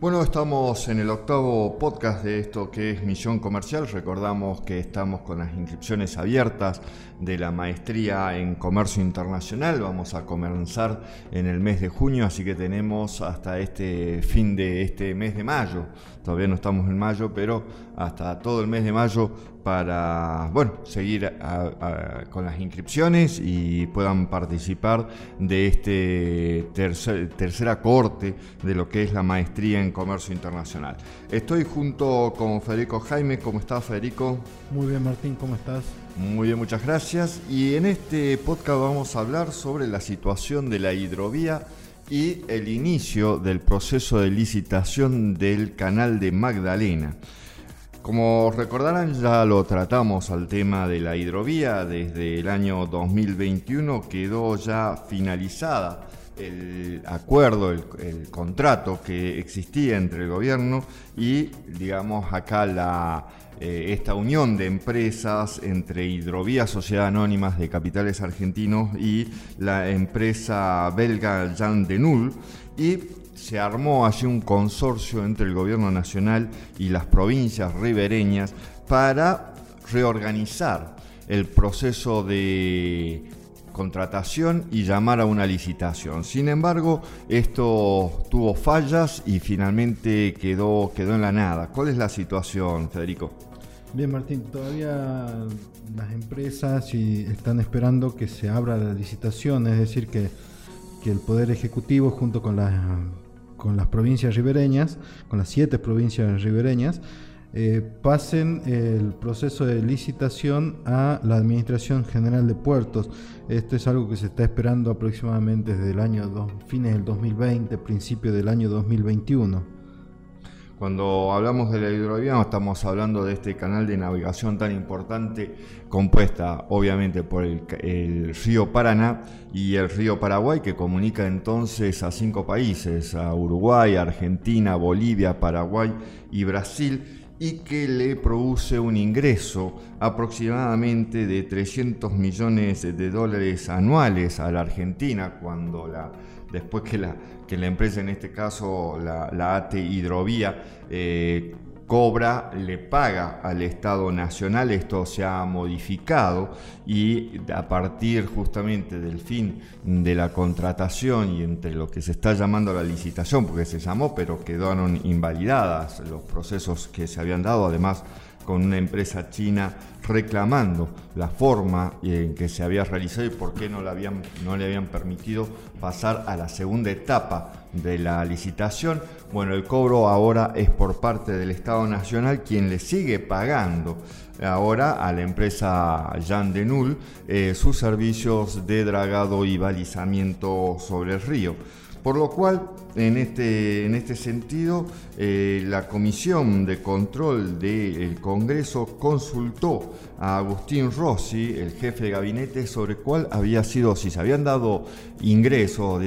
Bueno, estamos en el octavo podcast de esto que es Misión Comercial. Recordamos que estamos con las inscripciones abiertas de la maestría en Comercio Internacional. Vamos a comenzar en el mes de junio, así que tenemos hasta este fin de este mes de mayo. Todavía no estamos en mayo, pero hasta todo el mes de mayo para bueno, seguir con las inscripciones y puedan participar de este tercer, tercera corte de lo que es la maestría en comercio internacional. Estoy junto con Federico Jaime. ¿Cómo estás, Federico? Muy bien, Martín, ¿cómo estás? Muy bien, muchas gracias. Y en este podcast vamos a hablar sobre la situación de la hidrovía y el inicio del proceso de licitación del canal de Magdalena. Como recordarán, ya lo tratamos al tema de la hidrovía. Desde el año 2021 quedó ya finalizada el acuerdo, el, contrato que existía entre el gobierno y, digamos, acá la, eh, esta unión de empresas entre Hidrovía Sociedad Anónimas de Capitales Argentinos y la empresa belga Jean Denul. Y se armó allí un consorcio entre el gobierno nacional y las provincias ribereñas para reorganizar el proceso de contratación y llamar a una licitación. Sin embargo, esto tuvo fallas y finalmente quedó, quedó en la nada. ¿Cuál es la situación, Federico? Bien, Martín, todavía las empresas están esperando que se abra la licitación, es decir, que, que el Poder Ejecutivo junto con las con las provincias ribereñas, con las siete provincias ribereñas, eh, pasen el proceso de licitación a la Administración General de Puertos. Esto es algo que se está esperando aproximadamente desde el año fines del 2020, principio del año 2021. Cuando hablamos de la hidrovía estamos hablando de este canal de navegación tan importante compuesta obviamente por el, río Paraná y el río Paraguay que comunica entonces a cinco países, a Uruguay, Argentina, Bolivia, Paraguay y Brasil y que le produce un ingreso aproximadamente de 300 millones de dólares anuales a la Argentina cuando la después que la, que la empresa, en este caso la, la ATE Hidrovía, eh, cobra, le paga al Estado Nacional, esto se ha modificado y a partir justamente del fin de la contratación y entre lo que se está llamando la licitación, porque se llamó pero quedaron invalidadas los procesos que se habían dado, además con una empresa china reclamando la forma en que se había realizado y por qué no le habían, no le habían permitido pasar a la segunda etapa de la licitación. Bueno, el cobro ahora es por parte del Estado Nacional quien le sigue pagando ahora a la empresa Jean Denul eh, sus servicios de dragado y balizamiento sobre el río. Por lo cual, en este, en este sentido, eh, la Comisión de Control del Congreso consultó a Agustín Rossi, el jefe de gabinete, sobre cuál había sido, si se habían dado ingresos,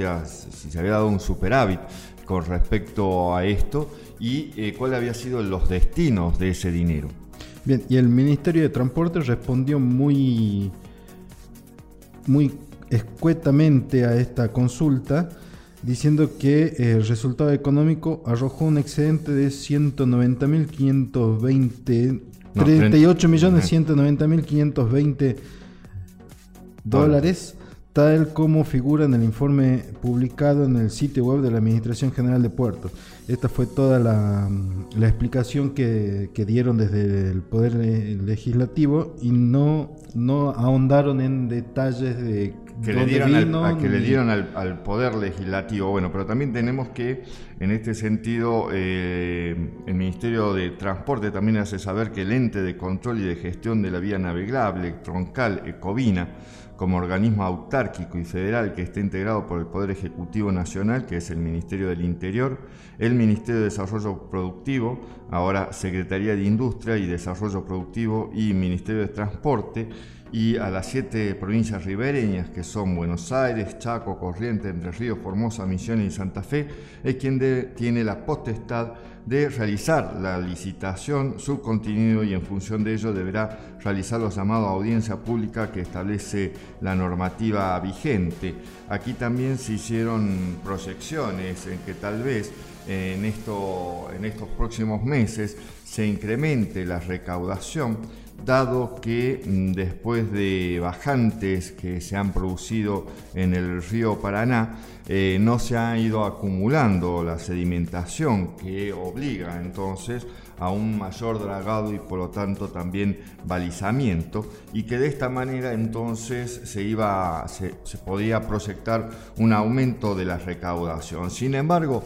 si se había dado un superávit con respecto a esto y eh, cuál había sido los destinos de ese dinero. Bien, y el Ministerio de Transporte respondió muy, muy escuetamente a esta consulta diciendo que eh, el resultado económico arrojó un excedente de 190.520, 38.190.520 dólares, tal como figura en el informe publicado en el sitio web de la Administración General de Puertos. Esta fue toda la, la explicación que, que, dieron desde el Poder Legislativo y no, no ahondaron en detalles de que le dieron, al, que le dieron al, poder legislativo. Bueno, pero también tenemos que, en este sentido, eh, el Ministerio de Transporte también hace saber que el ente de control y de gestión de la vía navegable, troncal, Ecovina, como organismo autárquico y federal que está integrado por el Poder Ejecutivo Nacional, que es el Ministerio del Interior, el Ministerio de Desarrollo Productivo, ahora Secretaría de Industria y Desarrollo Productivo y Ministerio de Transporte, y a las siete provincias ribereñas que son Buenos Aires, Chaco, Corrientes, Entre Ríos, Formosa, Misiones y Santa Fe, es quien tiene la potestad de realizar la licitación, su contenido y en función de ello deberá realizar los llamados audiencia pública que establece la normativa vigente. Aquí también se hicieron proyecciones en que tal vez en, esto, en estos próximos meses se incremente la recaudación dado que mm, después de bajantes que se han producido en el río Paraná, eh, no se ha ido acumulando la sedimentación que obliga entonces a un mayor dragado y por lo tanto también balizamiento y que de esta manera entonces se iba se, podía proyectar un aumento de la recaudación. Sin embargo,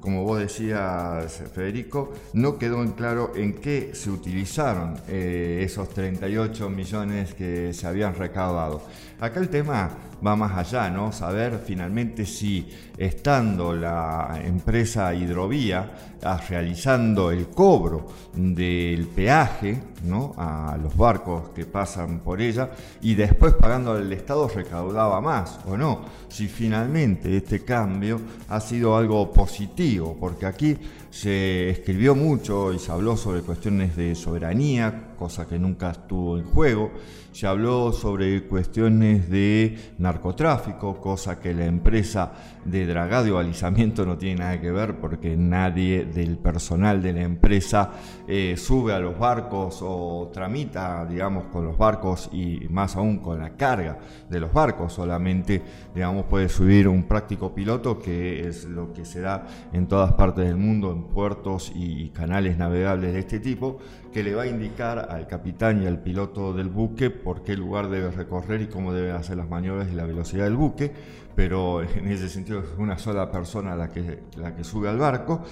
como vos decías, Federico, no quedó en claro en qué se utilizaron eh, esos 38 millones que se habían recaudado. Acá el tema va más allá, ¿no? Saber finalmente si estando la empresa Hidrovía ah, realizando el cobro del peaje, ¿no? A los barcos que pasan por ella y después pagando al Estado recaudaba más o no. Si finalmente este cambio ha sido algo positivo, porque aquí se escribió mucho y se habló sobre cuestiones de soberanía, cosa que nunca estuvo en juego. Se habló sobre cuestiones de narcotráfico, cosa que la empresa de dragado y balizamiento no tiene nada que ver porque nadie del personal de la empresa eh, sube a los barcos o tramita, digamos, con los barcos y más aún con la carga de los barcos. Solamente, digamos, puede subir un práctico piloto, que es lo que se da en todas partes del mundo, en puertos y canales navegables de este tipo, que le va a indicar al capitán y al piloto del buque por qué lugar debe recorrer y cómo debe hacer las maniobras y la velocidad del buque, pero en ese sentido es una sola persona la que, la que sube al barco.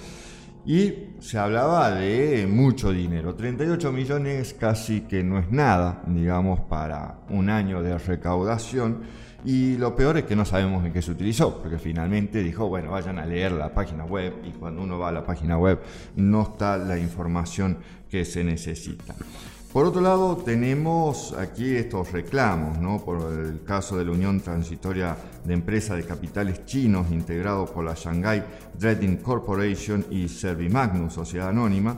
Y se hablaba de mucho dinero, 38 millones casi que no es nada, digamos, para un año de recaudación y lo peor es que no sabemos en qué se utilizó, porque finalmente dijo, bueno, vayan a leer la página web y cuando uno va a la página web no está la información que se necesita. Por otro lado, tenemos aquí estos reclamos, ¿no? por el caso de la Unión Transitoria de Empresas de Capitales Chinos, integrado por la Shanghai Trading Corporation y Servimagnus, Sociedad Anónima,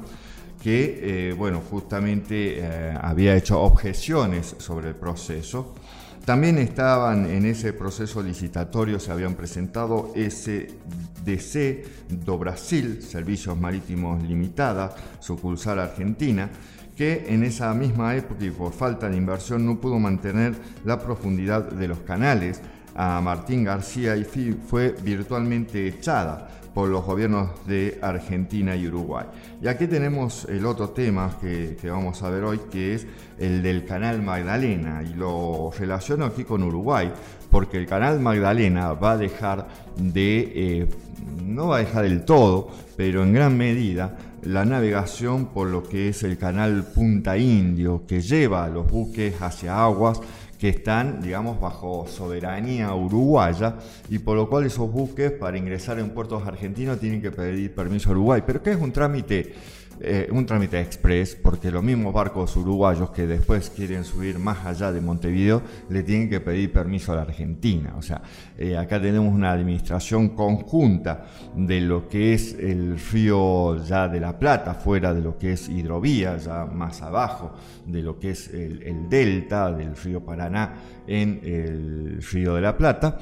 que, eh, bueno, justamente eh, había hecho objeciones sobre el proceso también estaban en ese proceso licitatorio, se habían presentado SDC do Brasil, Servicios Marítimos Limitada, sucursal argentina, que en esa misma época y por falta de inversión no pudo mantener la profundidad de los canales. A Martín García y fue virtualmente echada por los gobiernos de Argentina y Uruguay. Y aquí tenemos el otro tema que, vamos a ver hoy, que es el del canal Magdalena, y lo relaciono aquí con Uruguay, porque el canal Magdalena va a dejar de, eh, no va a dejar del todo, pero en gran medida, la navegación por lo que es el canal Punta Indio, que lleva a los buques hacia aguas que están, digamos, bajo soberanía uruguaya y por lo cual esos buques para ingresar en puertos argentinos tienen que pedir permiso a Uruguay. Pero ¿qué es un trámite? Eh, un trámite express, porque los mismos barcos uruguayos que después quieren subir más allá de Montevideo le tienen que pedir permiso a la Argentina. O sea, eh, acá tenemos una administración conjunta de lo que es el río ya de la Plata, fuera de lo que es hidrovía, ya más abajo de lo que es el, el delta del río En el río de la Plata.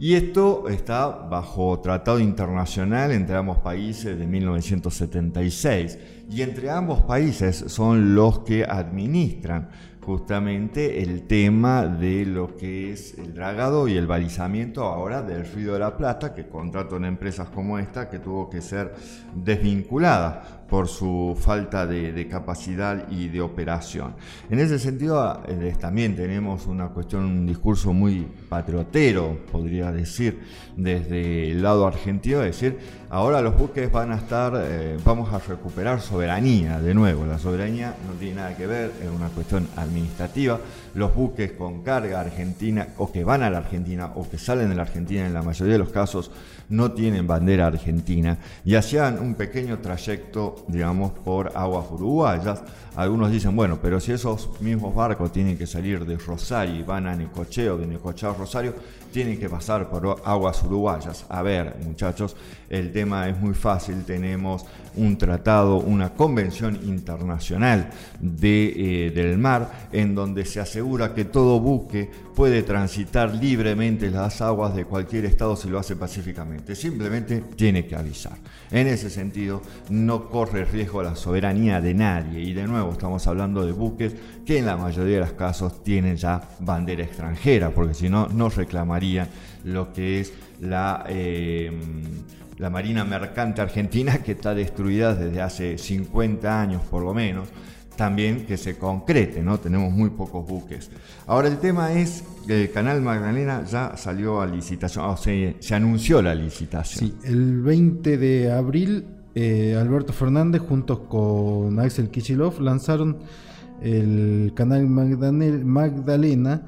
Y esto está bajo tratado internacional entre ambos países de 1976. Y entre ambos países son los que administran justamente el tema de lo que es el dragado y el balizamiento ahora del Río de la Plata, que contrata una empresas como esta que tuvo que ser desvinculada por su falta de, capacidad y de operación. En ese sentido, también tenemos una cuestión, un discurso muy patriotero, podría decir, desde el lado argentino, es decir, ahora los buques van a estar, eh, vamos a recuperar soberanía de nuevo. La soberanía no tiene nada que ver, es una cuestión administrativa. Los buques con carga argentina o que van a la Argentina o que salen de la Argentina en la mayoría de los casos no tienen bandera argentina y hacían un pequeño trayecto, digamos, por aguas uruguayas. Algunos dicen, bueno, pero si esos mismos barcos tienen que salir de Rosario y van a Necocheo, de Necocheo a Rosario, tienen que pasar por aguas uruguayas. A ver, muchachos, el tema es muy fácil. Tenemos un tratado, una convención internacional eh, del mar, en donde se asegura que todo buque puede transitar libremente las aguas de cualquier estado si lo hace pacíficamente. Simplemente tiene que avisar. En ese sentido, no corre riesgo la soberanía de nadie. Y de nuevo, estamos hablando de buques que en la mayoría de los casos tienen ya bandera extranjera, porque si no, no reclamarían lo que es la... Eh, la Marina Mercante Argentina, que está destruida desde hace 50 años por lo menos, también que se concrete, ¿no? Tenemos muy pocos buques. Ahora el tema es que el canal Magdalena ya salió a licitación, o sea, se anunció la licitación. Sí, el 20 de abril eh, Alberto Fernández junto con Axel Kichilov lanzaron el canal Magdalena,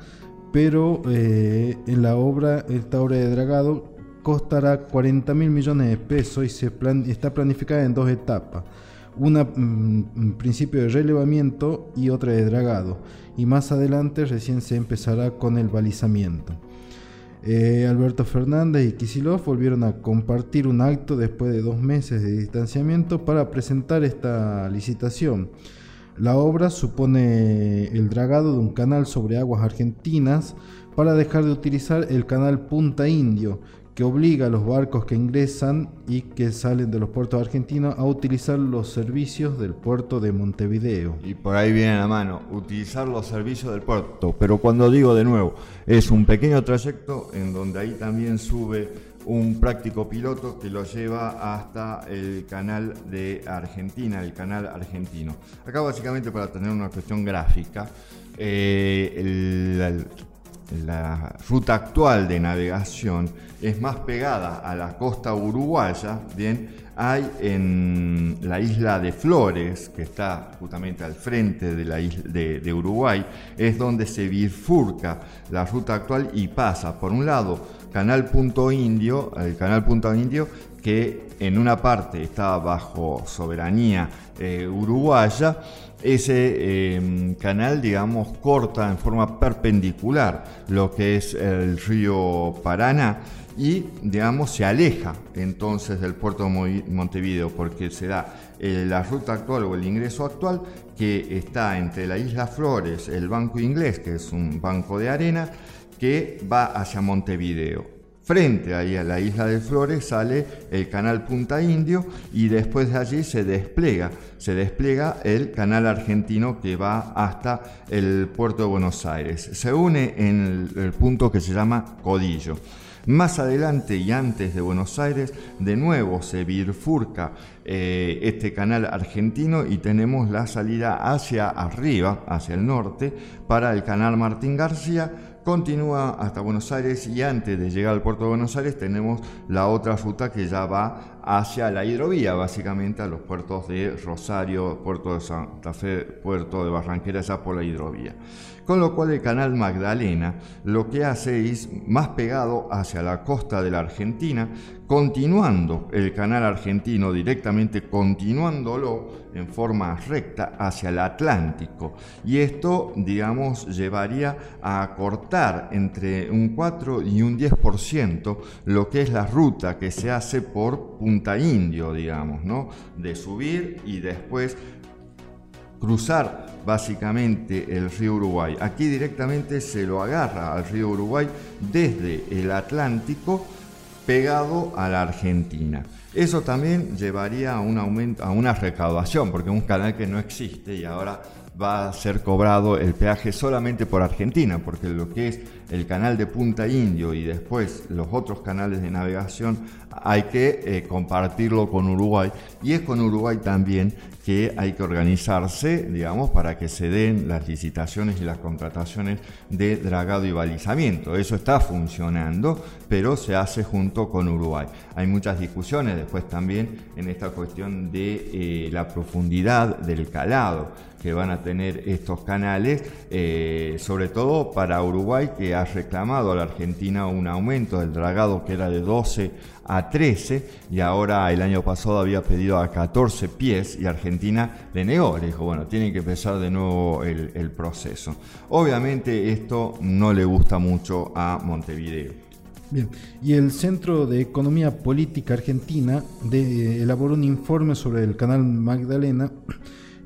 pero eh, en la obra, esta obra de dragado costará 40 mil millones de pesos y se está planificada en dos etapas. Una mm, principio de relevamiento y otra de dragado. Y más adelante recién se empezará con el balizamiento. Eh, Alberto Fernández y Kisilov volvieron a compartir un acto después de dos meses de distanciamiento para presentar esta licitación. La obra supone el dragado de un canal sobre aguas argentinas para dejar de utilizar el canal Punta Indio, que obliga a los barcos que ingresan y que salen de los puertos argentinos a utilizar los servicios del puerto de Montevideo. Y por ahí viene la mano, utilizar los servicios del puerto. Pero cuando digo de nuevo, es un pequeño trayecto en donde ahí también sube un práctico piloto que lo lleva hasta el canal de Argentina, el canal argentino. Acá básicamente para tener una cuestión gráfica, eh, el, la ruta actual de navegación es más pegada a la costa uruguaya, bien, hay en la isla de Flores, que está justamente al frente de, la isla de, Uruguay, es donde se bifurca la ruta actual y pasa, por un lado, Canal Punto Indio, el Canal Punto Indio, que en una parte está bajo soberanía eh, uruguaya, ese em, canal, digamos, corta en forma perpendicular lo que es el río Paraná y, digamos, se aleja entonces del puerto de Montevideo porque se da eh, la ruta actual o el ingreso actual que está entre la isla Flores, el Banco Inglés, que es un banco de arena, que va hacia Montevideo frente ahí a la isla de Flores sale el canal Punta Indio y después de allí se despliega, se despliega el canal argentino que va hasta el puerto de Buenos Aires. Se une en el, punto que se llama Codillo. Más adelante y antes de Buenos Aires, de nuevo se bifurca eh, este canal argentino y tenemos la salida hacia arriba, hacia el norte, para el canal Martín García continúa hasta Buenos Aires y antes de llegar al puerto de Buenos Aires tenemos la otra ruta que ya va hacia la hidrovía, básicamente a los puertos de Rosario, puerto de Santa Fe, puerto de Barranquera, ya por la hidrovía. Con lo cual el canal Magdalena lo que hace es más pegado hacia la costa de la Argentina, continuando el canal argentino directamente, continuándolo en forma recta hacia el Atlántico. Y esto, digamos, llevaría a acortar entre un 4 y un 10% lo que es la ruta que se hace por Indio, digamos, ¿no? De subir y después cruzar básicamente el río Uruguay. Aquí directamente se lo agarra al río Uruguay desde el Atlántico pegado a la Argentina. Eso también llevaría a un aumento, a una recaudación, porque es un canal que no existe y ahora va a ser cobrado el peaje solamente por Argentina, porque lo que es el canal de Punta Indio y después los otros canales de navegación, hay que eh, compartirlo con Uruguay. Y es con Uruguay también que hay que organizarse, digamos, para que se den las licitaciones y las contrataciones de dragado y balizamiento. Eso está funcionando, pero se hace junto con Uruguay. Hay muchas discusiones después también en esta cuestión de eh, la profundidad del calado que van a tener estos canales, eh, sobre todo para Uruguay que ha reclamado a la Argentina un aumento del dragado que era de 12 a 13 y ahora el año pasado había pedido a 14 pies y Argentina le negó, le dijo, bueno, tienen que empezar de nuevo el, proceso. Obviamente esto no le gusta mucho a Montevideo. Bien, y el Centro de Economía Política Argentina elaboró un informe sobre el canal Magdalena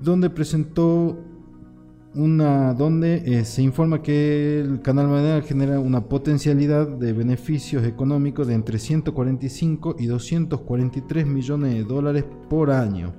donde presentó una donde eh, se informa que el canal Magdalena genera una potencialidad de beneficios económicos de entre 145 y 243 millones de dólares por año.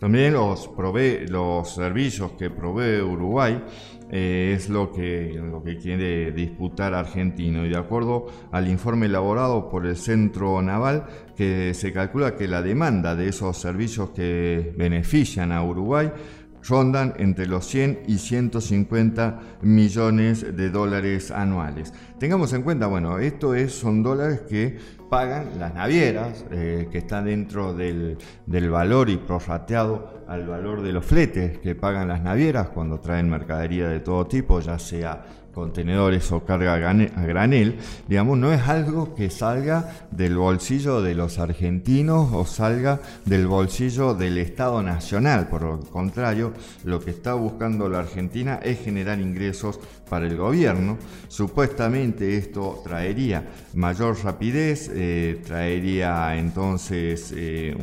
También los, provee, los servicios que provee Uruguay eh, es lo que, lo que quiere disputar Argentino. Y de acuerdo al informe elaborado por el Centro Naval, que se calcula que la demanda de esos servicios que benefician a Uruguay rondan entre los 100 y 150 millones de dólares anuales. Tengamos en cuenta, bueno, esto es, son dólares que pagan las navieras, eh, que están dentro del, del, valor y prorrateado al valor de los fletes que pagan las navieras cuando traen mercadería de todo tipo, ya sea contenedores o carga a granel, digamos, no es algo que salga del bolsillo de los argentinos o salga del bolsillo del Estado Nacional. Por lo contrario, lo que está buscando la Argentina es generar ingresos para el gobierno. Supuestamente esto traería mayor rapidez, eh, traería entonces eh,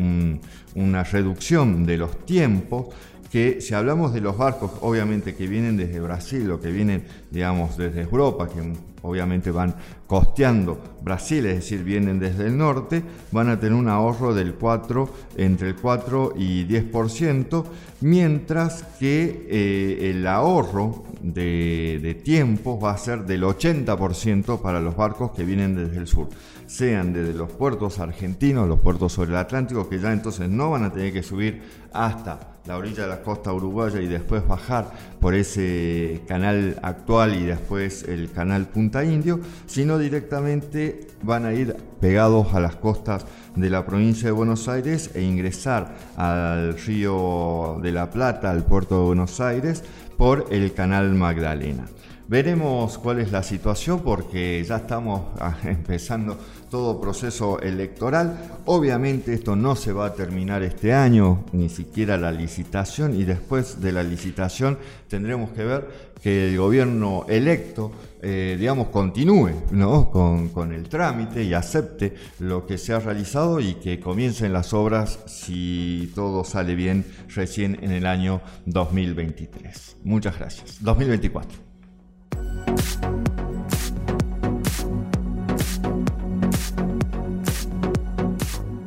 una reducción de los tiempos que si hablamos de los barcos, obviamente que vienen desde Brasil o que vienen, digamos, desde Europa, que obviamente van costeando Brasil, es decir, vienen desde el norte, van a tener un ahorro del 4, entre el 4 y 10%, mientras que eh, el ahorro de, de tiempo va a ser del 80% para los barcos que vienen desde el sur, sean desde los puertos argentinos, los puertos sobre el Atlántico, que ya entonces no van a tener que subir hasta la orilla de la costa uruguaya y después bajar por ese canal actual y después el canal Punta Indio, sino directamente van a ir pegados a las costas de la provincia de Buenos Aires e ingresar al río de la Plata, al puerto de Buenos Aires, por el canal Magdalena. Veremos cuál es la situación porque ya estamos ah, empezando todo proceso electoral. Obviamente esto no se va a terminar este año, ni siquiera la licitación, y después de la licitación tendremos que ver que el gobierno electo, eh, digamos, continúe ¿no? con, con el trámite y acepte lo que se ha realizado y que comiencen las obras, si todo sale bien, recién en el año 2023. Muchas gracias. 2024.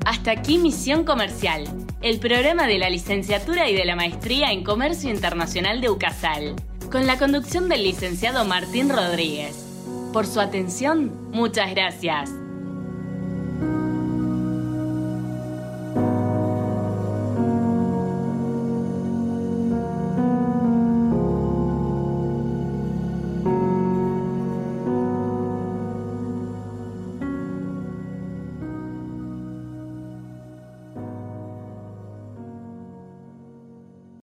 Hasta aquí Misión Comercial, el programa de la licenciatura y de la maestría en Comercio Internacional de UCASAL, con la conducción del licenciado Martín Rodríguez. Por su atención, muchas gracias.